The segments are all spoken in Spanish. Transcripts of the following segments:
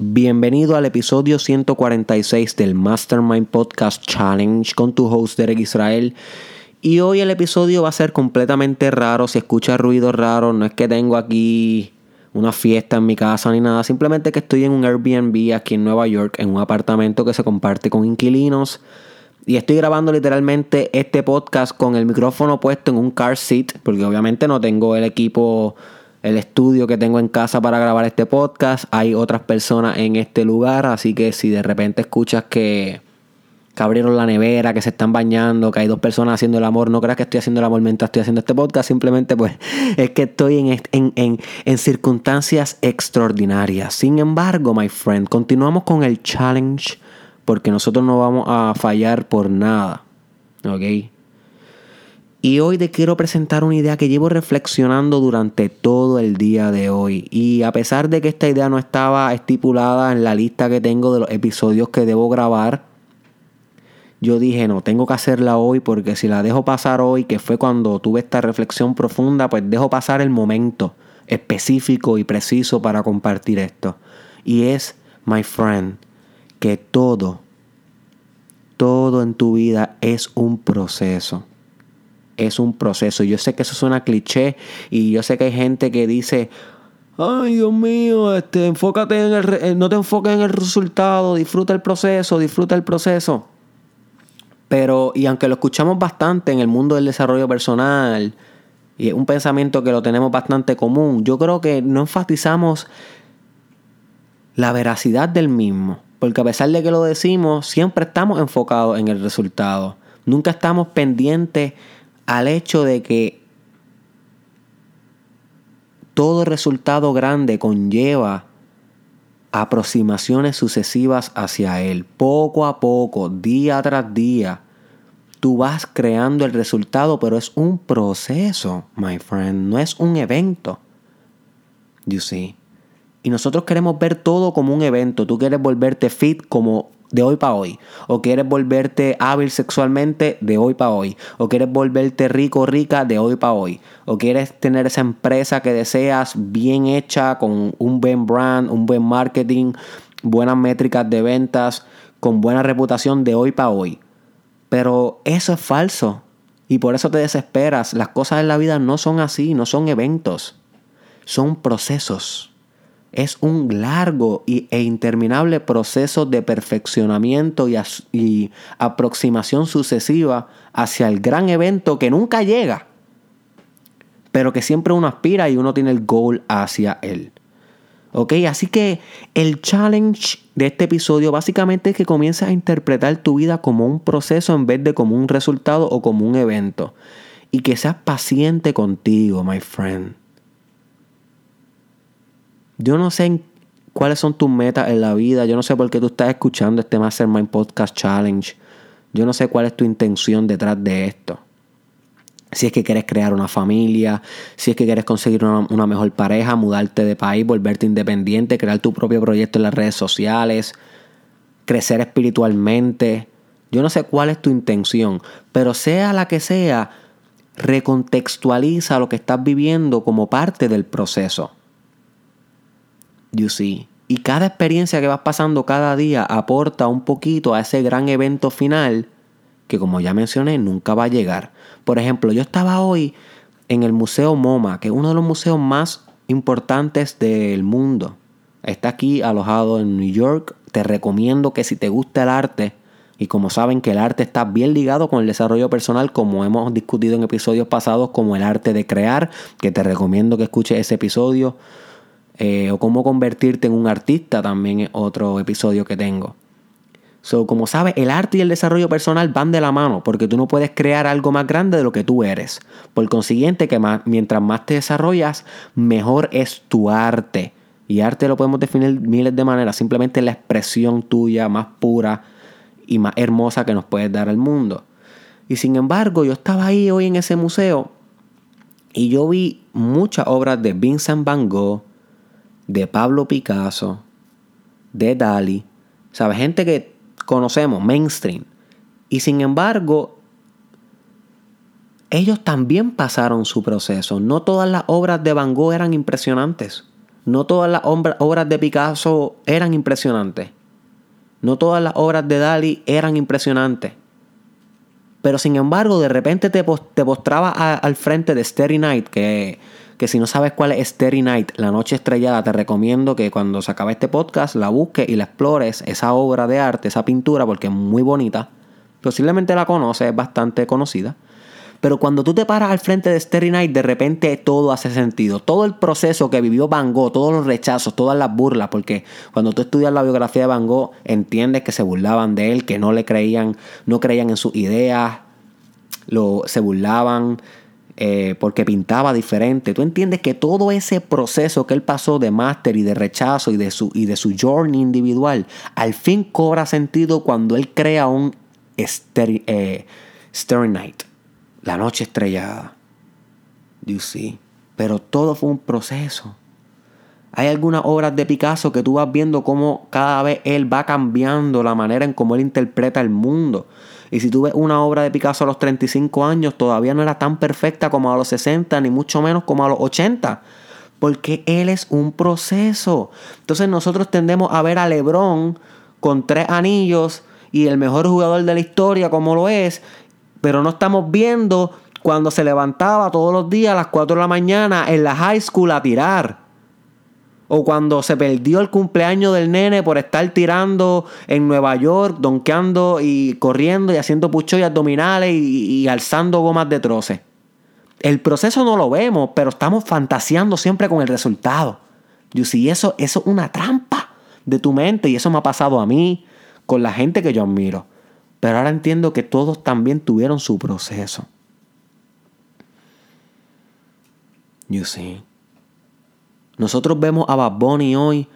Bienvenido al episodio 146 del Mastermind Podcast Challenge con tu host Derek Israel. Y hoy el episodio va a ser completamente raro. Si escucha ruido raro, no es que tengo aquí una fiesta en mi casa ni nada. Simplemente que estoy en un Airbnb aquí en Nueva York, en un apartamento que se comparte con inquilinos. Y estoy grabando literalmente este podcast con el micrófono puesto en un car seat, porque obviamente no tengo el equipo el estudio que tengo en casa para grabar este podcast. Hay otras personas en este lugar, así que si de repente escuchas que, abrieron la nevera, que se están bañando, que hay dos personas haciendo el amor, no creas que estoy haciendo el amor mientras estoy haciendo este podcast, simplemente pues es que estoy en, en, en, en circunstancias extraordinarias. Sin embargo, my friend, continuamos con el challenge porque nosotros no vamos a fallar por nada. ¿Ok? Y hoy te quiero presentar una idea que llevo reflexionando durante todo el día de hoy. Y a pesar de que esta idea no estaba estipulada en la lista que tengo de los episodios que debo grabar, yo dije, no, tengo que hacerla hoy porque si la dejo pasar hoy, que fue cuando tuve esta reflexión profunda, pues dejo pasar el momento específico y preciso para compartir esto. Y es, my friend, que todo, todo en tu vida es un proceso es un proceso. Yo sé que eso suena cliché y yo sé que hay gente que dice, ay Dios mío, este, enfócate en el, eh, no te enfoques en el resultado, disfruta el proceso, disfruta el proceso. Pero, y aunque lo escuchamos bastante en el mundo del desarrollo personal, y es un pensamiento que lo tenemos bastante común, yo creo que no enfatizamos la veracidad del mismo. Porque a pesar de que lo decimos, siempre estamos enfocados en el resultado. Nunca estamos pendientes al hecho de que todo resultado grande conlleva aproximaciones sucesivas hacia él. Poco a poco, día tras día, tú vas creando el resultado, pero es un proceso, my friend, no es un evento. You see. Y nosotros queremos ver todo como un evento. Tú quieres volverte fit como de hoy para hoy. O quieres volverte hábil sexualmente de hoy para hoy. O quieres volverte rico rica de hoy para hoy. O quieres tener esa empresa que deseas bien hecha, con un buen brand, un buen marketing, buenas métricas de ventas, con buena reputación de hoy para hoy. Pero eso es falso. Y por eso te desesperas. Las cosas en la vida no son así, no son eventos. Son procesos es un largo e interminable proceso de perfeccionamiento y, aproximación sucesiva hacia el gran evento que nunca llega, pero que siempre uno aspira y uno tiene el goal hacia él. ¿Ok? Así que el challenge de este episodio básicamente es que comiences a interpretar tu vida como un proceso en vez de como un resultado o como un evento. Y que seas paciente contigo, my friend. Yo no sé cuáles son tus metas en la vida. Yo no sé por qué tú estás escuchando este Mastermind Podcast Challenge. Yo no sé cuál es tu intención detrás de esto. Si es que quieres crear una familia, si es que quieres conseguir una, una, mejor pareja, mudarte de país, volverte independiente, crear tu propio proyecto en las redes sociales, crecer espiritualmente. Yo no sé cuál es tu intención, pero sea la que sea, recontextualiza lo que estás viviendo como parte del proceso. You see. Y cada experiencia que vas pasando cada día aporta un poquito a ese gran evento final que como ya mencioné nunca va a llegar. Por ejemplo, yo estaba hoy en el Museo MoMA, que es uno de los museos más importantes del mundo. Está aquí alojado en New York. Te recomiendo que si te gusta el arte, y como saben que el arte está bien ligado con el desarrollo personal, como hemos discutido en episodios pasados, como el arte de crear, que te recomiendo que escuches ese episodio eh, o cómo convertirte en un artista también es otro episodio que tengo. So, como sabes, el arte y el desarrollo personal van de la mano porque tú no puedes crear algo más grande de lo que tú eres. Por consiguiente, que mientras más te desarrollas, mejor es tu arte. Y arte lo podemos definir miles de maneras, simplemente la expresión tuya más pura y más hermosa que nos puedes dar al mundo. Y sin embargo, yo estaba ahí hoy en ese museo y yo vi muchas obras de Vincent Van Gogh, de Pablo Picasso, de Dali, ¿sabes? Gente que conocemos, mainstream. Y sin embargo, ellos también pasaron su proceso. No todas las obras de Van Gogh eran impresionantes. no todas las obras de Picasso eran impresionantes. No todas las obras de Dali eran impresionantes. Pero sin embargo, de repente te, te postraba al frente de Starry Night, que, que si no sabes cuál es Starry Night, La Noche Estrellada, te recomiendo que cuando se acabe este podcast la busques y la explores, esa obra de arte, esa pintura, porque es muy bonita. Posiblemente la conoces, es bastante conocida. Pero cuando tú te paras al frente de Starry Night, de repente todo hace sentido. Todo el proceso que vivió Van Gogh, todos los rechazos, todas las burlas, porque cuando tú estudias la biografía de Van Gogh, entiendes que se burlaban de él, que no le creían, no creían en sus ideas, lo, se burlaban. Eh, porque pintaba diferente. Tú entiendes que todo ese proceso que él pasó de máster y de rechazo y de, su, y de su journey individual, al fin cobra sentido cuando él crea un eh, Starry Night. La noche estrellada. You see. Pero todo fue un proceso. Hay algunas obras de Picasso que tú vas viendo cómo cada vez él va cambiando la manera en cómo él interpreta el mundo. Y si tú ves una obra de Picasso a los 35 años, todavía no era tan perfecta como a los 60, ni mucho menos como a los 80. Porque él es un proceso. Entonces nosotros tendemos a ver a Lebron con tres anillos y el mejor jugador de la historia como lo es, pero no estamos viendo cuando se levantaba todos los días a las 4 de la mañana en la high school a tirar. O cuando se perdió el cumpleaños del nene por estar tirando en Nueva York, donkeando y corriendo y haciendo puchos y abdominales y, alzando gomas de troce. El proceso no lo vemos, pero estamos fantaseando siempre con el resultado. Y si eso, eso es una trampa de tu mente y eso me ha pasado a mí, con la gente que yo admiro. Pero ahora entiendo que todos también tuvieron su proceso. You see. Nosotros vemos a Bad Bunny hoy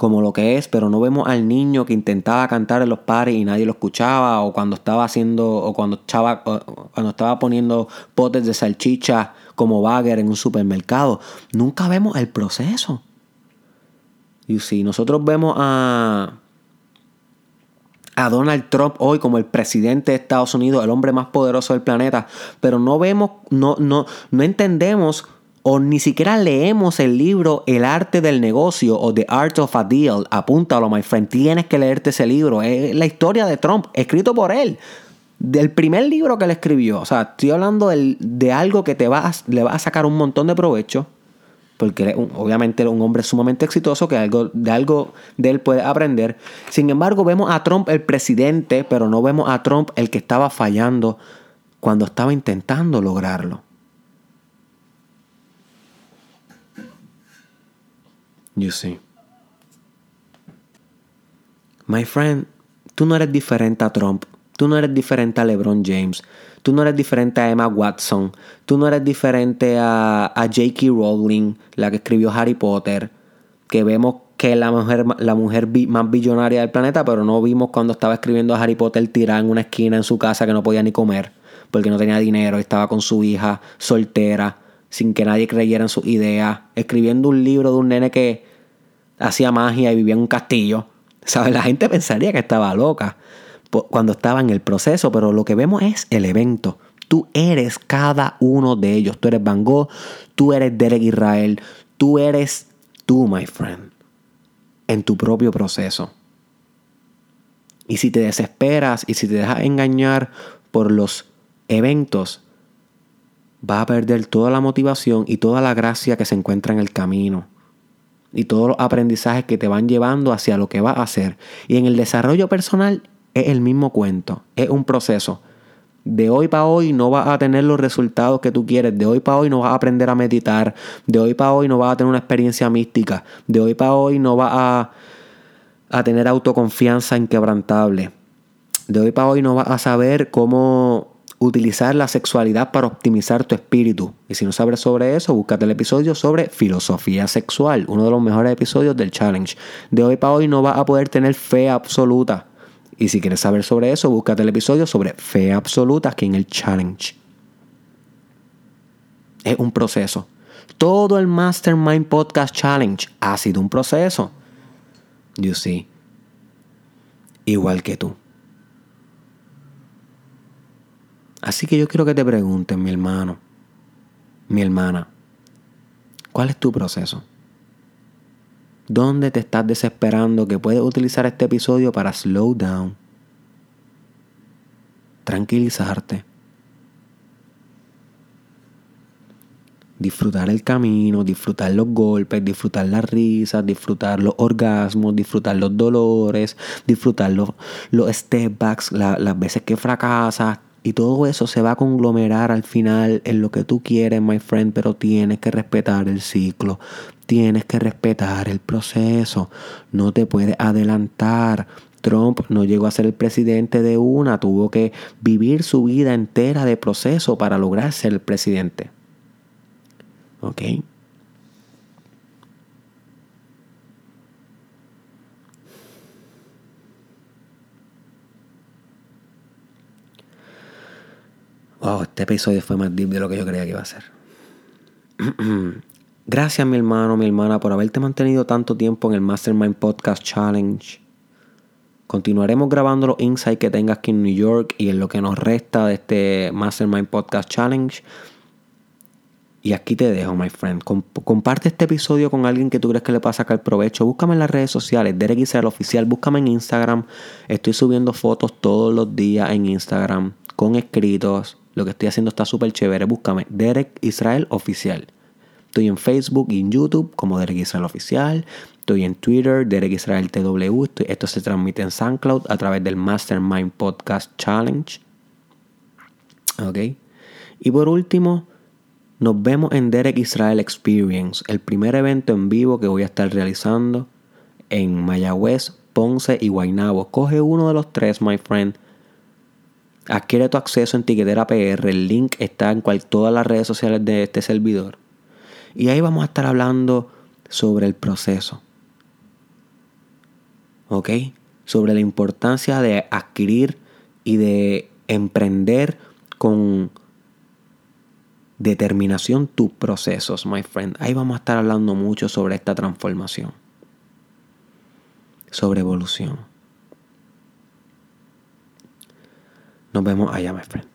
como lo que es, pero no vemos al niño que intentaba cantar en los pares y nadie lo escuchaba, o cuando estaba haciendo, o cuando estaba, cuando estaba poniendo potes de salchicha como bagger en un supermercado. Nunca vemos el proceso. You see, nosotros vemos a a Donald Trump hoy como el presidente de Estados Unidos, el hombre más poderoso del planeta, pero no vemos, no, no, no entendemos o ni siquiera leemos el libro El arte del negocio o The Art of a Deal. Apúntalo, my friend. Tienes que leerte ese libro. Es la historia de Trump, escrito por él. Del primer libro que él escribió. O sea, estoy hablando de algo que te va le va a sacar un montón de provecho porque obviamente era un hombre sumamente exitoso que algo, de algo de él puede aprender. Sin embargo, vemos a Trump el presidente, pero no vemos a Trump el que estaba fallando cuando estaba intentando lograrlo. You see. My friend, tú no eres diferente a Trump. Tú no eres diferente a LeBron James. Tú no eres diferente a Emma Watson. Tú no eres diferente a, J.K. Rowling, la que escribió Harry Potter. Que vemos que es la mujer, la mujer más billonaria del planeta, pero no vimos cuando estaba escribiendo a Harry Potter tirada en una esquina en su casa que no podía ni comer porque no tenía dinero, estaba con su hija soltera, sin que nadie creyera en su idea, escribiendo un libro de un nene que hacía magia y vivía en un castillo. ¿Sabes? La gente pensaría que estaba loca cuando estaba en el proceso, pero lo que vemos es el evento. Tú eres cada uno de ellos. Tú eres Van Gogh, tú eres Derek Israel, tú eres tú, my friend, en tu propio proceso. Y si te desesperas y si te dejas engañar por los eventos, vas a perder toda la motivación y toda la gracia que se encuentra en el camino. Y todos los aprendizajes que te van llevando hacia lo que vas a hacer. Y en el desarrollo personal es el mismo cuento, es un proceso. De hoy para hoy no vas a tener los resultados que tú quieres. De hoy para hoy no vas a aprender a meditar. De hoy para hoy no vas a tener una experiencia mística. De hoy para hoy no vas a, a tener autoconfianza inquebrantable. De hoy para hoy no vas a saber cómo utilizar la sexualidad para optimizar tu espíritu. Y si no sabes sobre eso, búscate el episodio sobre filosofía sexual, uno de los mejores episodios del challenge. De hoy para hoy no vas a poder tener fe absoluta. Y si quieres saber sobre eso, búscate el episodio sobre fe absoluta aquí en el challenge. Es un proceso. Todo el Mastermind Podcast Challenge ha sido un proceso. You see. Igual que tú. Así que yo quiero que te pregunten, mi hermano, mi hermana, ¿cuál es tu proceso? ¿Dónde te estás desesperando que puedes utilizar este episodio para slow down? Tranquilizarte. disfrutar el camino, disfrutar los golpes, disfrutar las risas, disfrutar los orgasmos, disfrutar los dolores, disfrutar los, los step backs, las veces que fracasas. Y todo eso se va a conglomerar al final en lo que tú quieres, my friend, pero tienes que respetar el ciclo, tienes que respetar el proceso, no te puedes adelantar. Trump no llegó a ser el presidente de una, tuvo que vivir su vida entera de proceso para lograr ser el presidente. ¿Ok? Oh, este episodio fue más deep de lo que yo creía que iba a ser. Gracias mi hermano, mi hermana, por haberte mantenido tanto tiempo en el Mastermind Podcast Challenge. Continuaremos grabando los insights que tengas aquí en New York y en lo que nos resta de este Mastermind Podcast Challenge. Y aquí te dejo, my friend. comparte este episodio con alguien que tú crees que le acá el provecho. Búscame en las redes sociales, Derek Israel Oficial. Búscame en Instagram. Estoy subiendo fotos todos los días en Instagram con escritos. Lo que estoy haciendo está súper chévere. Búscame Derek Israel Oficial. Estoy en Facebook y en YouTube como Derek Israel Oficial. Estoy en Twitter, Derek Israel TW. esto se transmite en SoundCloud a través del Mastermind Podcast Challenge. ¿Ok? Y por último, nos vemos en Derek Israel Experience, el primer evento en vivo que voy a estar realizando en Mayagüez, Ponce y Guaynabo. Coge uno de los tres, my friend. Adquiere tu acceso en Tiquetera PR. El link está en todas las redes sociales de este servidor. Y ahí vamos a estar hablando sobre el proceso. ¿Ok? Sobre la importancia de adquirir y de emprender con determinación tus procesos, my friend. Ahí vamos a estar hablando mucho sobre esta transformación, sobre evolución. Nos vemos allá, my friend.